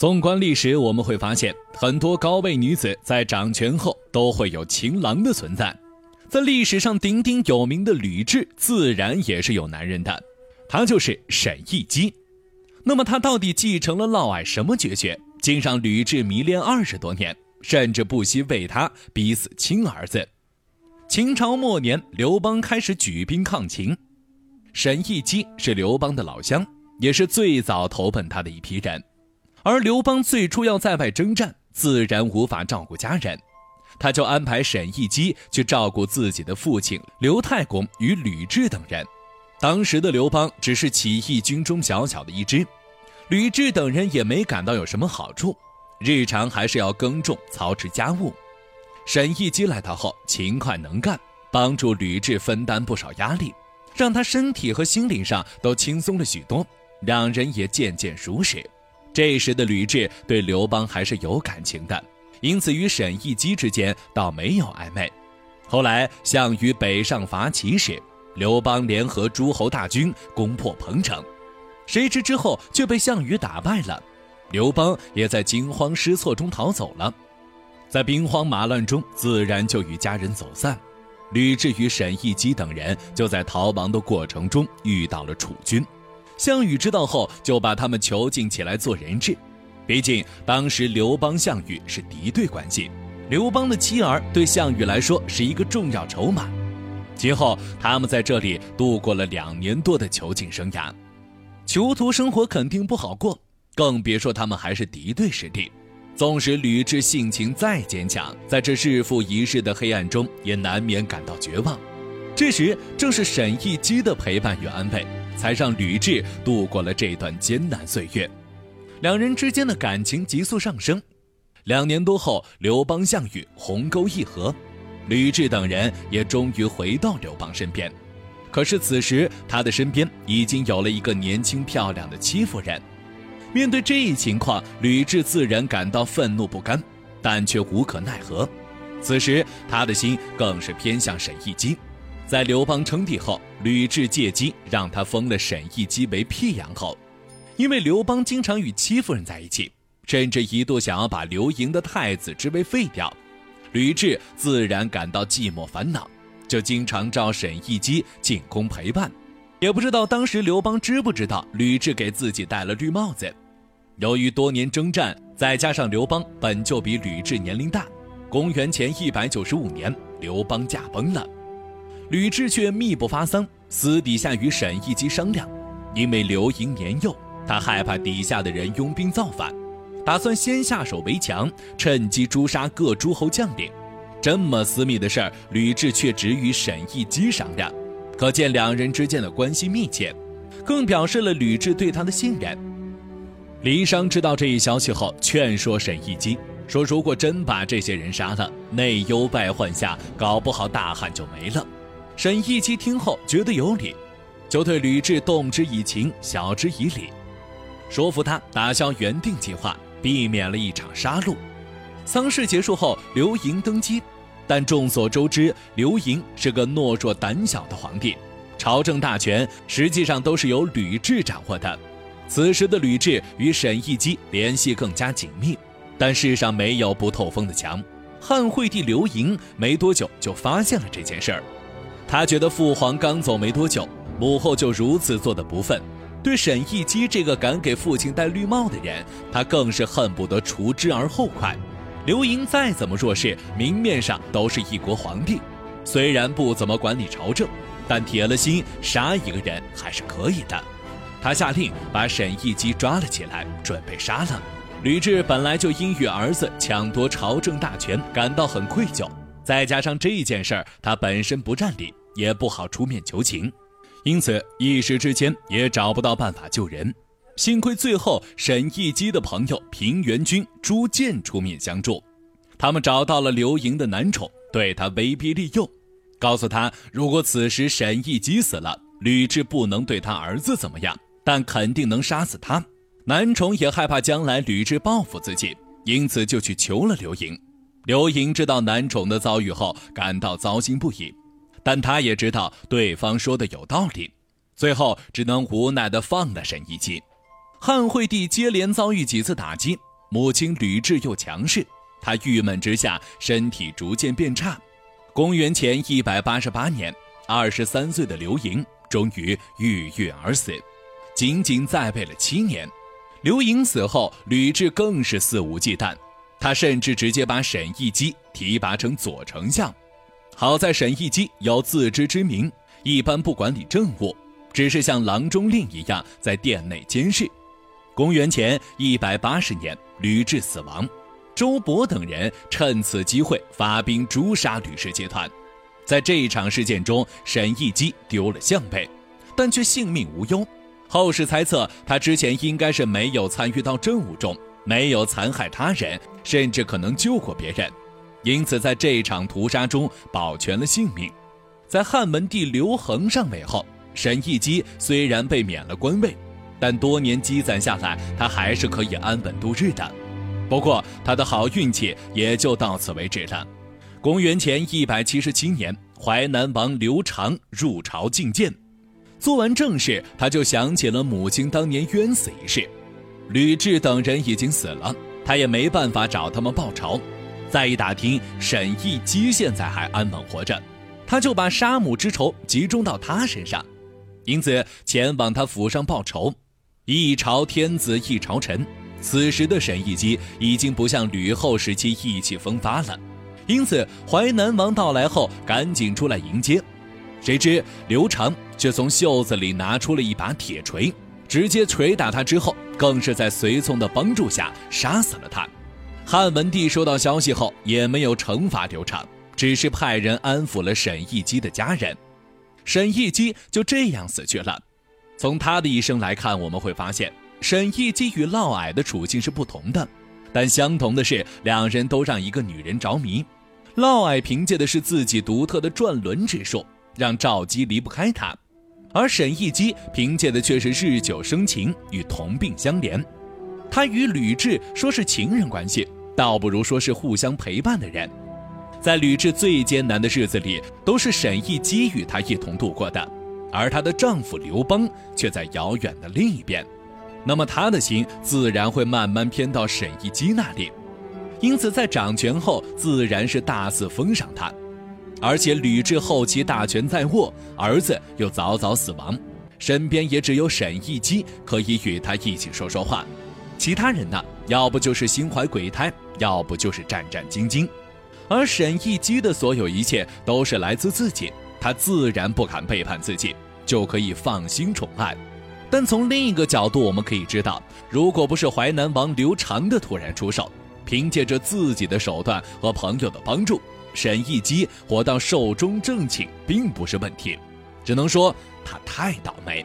纵观历史，我们会发现，很多高位女子在掌权后都会有情郎的存在。在历史上鼎鼎有名的吕雉，自然也是有男人的，他就是沈亦基。那么他到底继承了嫪毐什么绝学，竟让吕雉迷恋二十多年，甚至不惜为他逼死亲儿子？秦朝末年，刘邦开始举兵抗秦，沈亦基是刘邦的老乡，也是最早投奔他的一批人。而刘邦最初要在外征战，自然无法照顾家人，他就安排沈亦基去照顾自己的父亲刘太公与吕雉等人。当时的刘邦只是起义军中小小的一支，吕雉等人也没感到有什么好处，日常还是要耕种、操持家务。沈亦基来到后勤快能干，帮助吕雉分担不少压力，让他身体和心灵上都轻松了许多，两人也渐渐熟识。这时的吕雉对刘邦还是有感情的，因此与沈亦基之间倒没有暧昧。后来项羽北上伐齐时，刘邦联合诸侯大军攻破彭城，谁知之后却被项羽打败了，刘邦也在惊慌失措中逃走了，在兵荒马乱中，自然就与家人走散。吕雉与沈亦基等人就在逃亡的过程中遇到了楚军。项羽知道后，就把他们囚禁起来做人质。毕竟当时刘邦、项羽是敌对关系，刘邦的妻儿对项羽来说是一个重要筹码。今后他们在这里度过了两年多的囚禁生涯，囚徒生活肯定不好过，更别说他们还是敌对势力。纵使吕雉性情再坚强，在这日复一日的黑暗中，也难免感到绝望。这时正是沈亦基的陪伴与安慰。才让吕雉度过了这段艰难岁月，两人之间的感情急速上升。两年多后，刘邦、项羽鸿沟一合，吕雉等人也终于回到刘邦身边。可是此时，他的身边已经有了一个年轻漂亮的戚夫人。面对这一情况，吕雉自然感到愤怒不甘，但却无可奈何。此时，他的心更是偏向沈亦基。在刘邦称帝后，吕雉借机让他封了沈亦基为辟阳侯，因为刘邦经常与戚夫人在一起，甚至一度想要把刘盈的太子之位废掉。吕雉自然感到寂寞烦恼，就经常召沈亦基进宫陪伴。也不知道当时刘邦知不知道吕雉给自己戴了绿帽子。由于多年征战，再加上刘邦本就比吕雉年龄大，公元前一百九十五年，刘邦驾崩了。吕雉却秘不发丧，私底下与沈亦基商量，因为刘盈年幼，他害怕底下的人拥兵造反，打算先下手为强，趁机诛杀各诸侯将领。这么私密的事儿，吕雉却只与沈亦基商量，可见两人之间的关系密切，更表示了吕雉对他的信任。李商知道这一消息后，劝说沈亦基说：“如果真把这些人杀了，内忧外患下，搞不好大汉就没了。”沈亦基听后觉得有理，就对吕雉动之以情，晓之以理，说服他打消原定计划，避免了一场杀戮。丧事结束后，刘盈登基，但众所周知，刘盈是个懦弱胆小的皇帝，朝政大权实际上都是由吕雉掌握的。此时的吕雉与沈亦基联系更加紧密，但世上没有不透风的墙。汉惠帝刘盈没多久就发现了这件事儿。他觉得父皇刚走没多久，母后就如此做的不忿，对沈亦基这个敢给父亲戴绿帽的人，他更是恨不得除之而后快。刘盈再怎么弱势，明面上都是一国皇帝，虽然不怎么管理朝政，但铁了心杀一个人还是可以的。他下令把沈亦基抓了起来，准备杀了。吕雉本来就因与儿子抢夺朝政大权感到很愧疚，再加上这件事儿，他本身不占理。也不好出面求情，因此一时之间也找不到办法救人。幸亏最后沈义基的朋友平原君朱建出面相助，他们找到了刘盈的男宠，对他威逼利诱，告诉他如果此时沈义基死了，吕雉不能对他儿子怎么样，但肯定能杀死他。男宠也害怕将来吕雉报复自己，因此就去求了刘盈。刘盈知道男宠的遭遇后，感到糟心不已。但他也知道对方说的有道理，最后只能无奈地放了沈一基。汉惠帝接连遭遇几次打击，母亲吕雉又强势，他郁闷之下，身体逐渐变差。公元前一百八十八年，二十三岁的刘盈终于郁郁而死，仅仅在位了七年。刘盈死后，吕雉更是肆无忌惮，他甚至直接把沈亦基提拔成左丞相。好在沈亦基有自知之明，一般不管理政务，只是像郎中令一样在殿内监视。公元前一百八十年，吕雉死亡，周勃等人趁此机会发兵诛杀吕氏集团。在这一场事件中，沈亦基丢了项背，但却性命无忧。后世猜测，他之前应该是没有参与到政务中，没有残害他人，甚至可能救过别人。因此，在这场屠杀中保全了性命。在汉文帝刘恒上位后，沈亦基虽然被免了官位，但多年积攒下来，他还是可以安稳度日的。不过，他的好运气也就到此为止了。公元前一百七十七年，淮南王刘长入朝觐见，做完正事，他就想起了母亲当年冤死一事。吕雉等人已经死了，他也没办法找他们报仇。再一打听，沈亦基现在还安稳活着，他就把杀母之仇集中到他身上，因此前往他府上报仇。一朝天子一朝臣，此时的沈亦基已经不像吕后时期意气风发了，因此淮南王到来后赶紧出来迎接。谁知刘长却从袖子里拿出了一把铁锤，直接捶打他，之后更是在随从的帮助下杀死了他。汉文帝收到消息后，也没有惩罚刘长，只是派人安抚了沈亦基的家人。沈亦基就这样死去了。从他的一生来看，我们会发现沈亦基与嫪毐的处境是不同的，但相同的是，两人都让一个女人着迷。嫪毐凭借的是自己独特的转轮之术，让赵姬离不开他；而沈亦基凭借的却是日久生情与同病相怜。他与吕雉说是情人关系。倒不如说是互相陪伴的人，在吕雉最艰难的日子里，都是沈亦基与她一同度过的，而她的丈夫刘邦却在遥远的另一边，那么她的心自然会慢慢偏到沈亦基那里，因此在掌权后，自然是大肆封赏他，而且吕雉后期大权在握，儿子又早早死亡，身边也只有沈亦基可以与他一起说说话，其他人呢，要不就是心怀鬼胎。要不就是战战兢兢，而沈亦基的所有一切都是来自自己，他自然不敢背叛自己，就可以放心宠爱。但从另一个角度，我们可以知道，如果不是淮南王刘长的突然出手，凭借着自己的手段和朋友的帮助，沈亦基活到寿终正寝并不是问题，只能说他太倒霉。